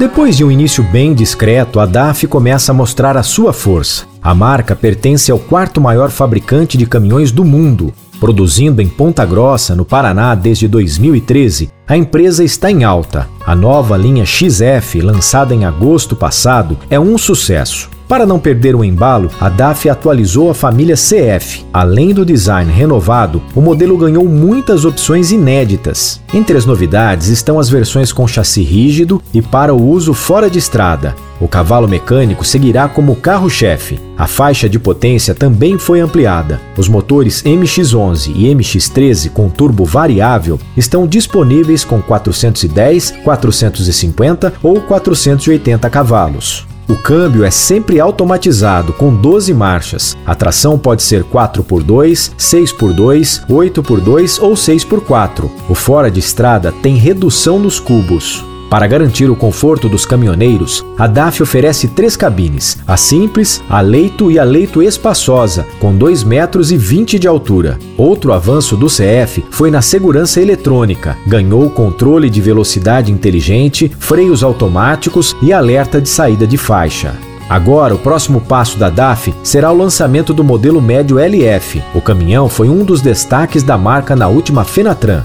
Depois de um início bem discreto, a DAF começa a mostrar a sua força. A marca pertence ao quarto maior fabricante de caminhões do mundo. Produzindo em Ponta Grossa, no Paraná, desde 2013, a empresa está em alta. A nova linha XF, lançada em agosto passado, é um sucesso. Para não perder o embalo, a DAF atualizou a família CF. Além do design renovado, o modelo ganhou muitas opções inéditas. Entre as novidades estão as versões com chassi rígido e para o uso fora de estrada. O cavalo mecânico seguirá como carro-chefe. A faixa de potência também foi ampliada. Os motores MX-11 e MX-13 com turbo variável estão disponíveis com 410, 450 ou 480 cavalos. O câmbio é sempre automatizado, com 12 marchas. A tração pode ser 4x2, 6x2, 8x2 ou 6x4. O fora de estrada tem redução nos cubos. Para garantir o conforto dos caminhoneiros, a DAF oferece três cabines: a simples, a leito e a leito espaçosa, com 2 metros e 20 de altura. Outro avanço do CF foi na segurança eletrônica. Ganhou controle de velocidade inteligente, freios automáticos e alerta de saída de faixa. Agora, o próximo passo da DAF será o lançamento do modelo médio LF. O caminhão foi um dos destaques da marca na última Fenatran.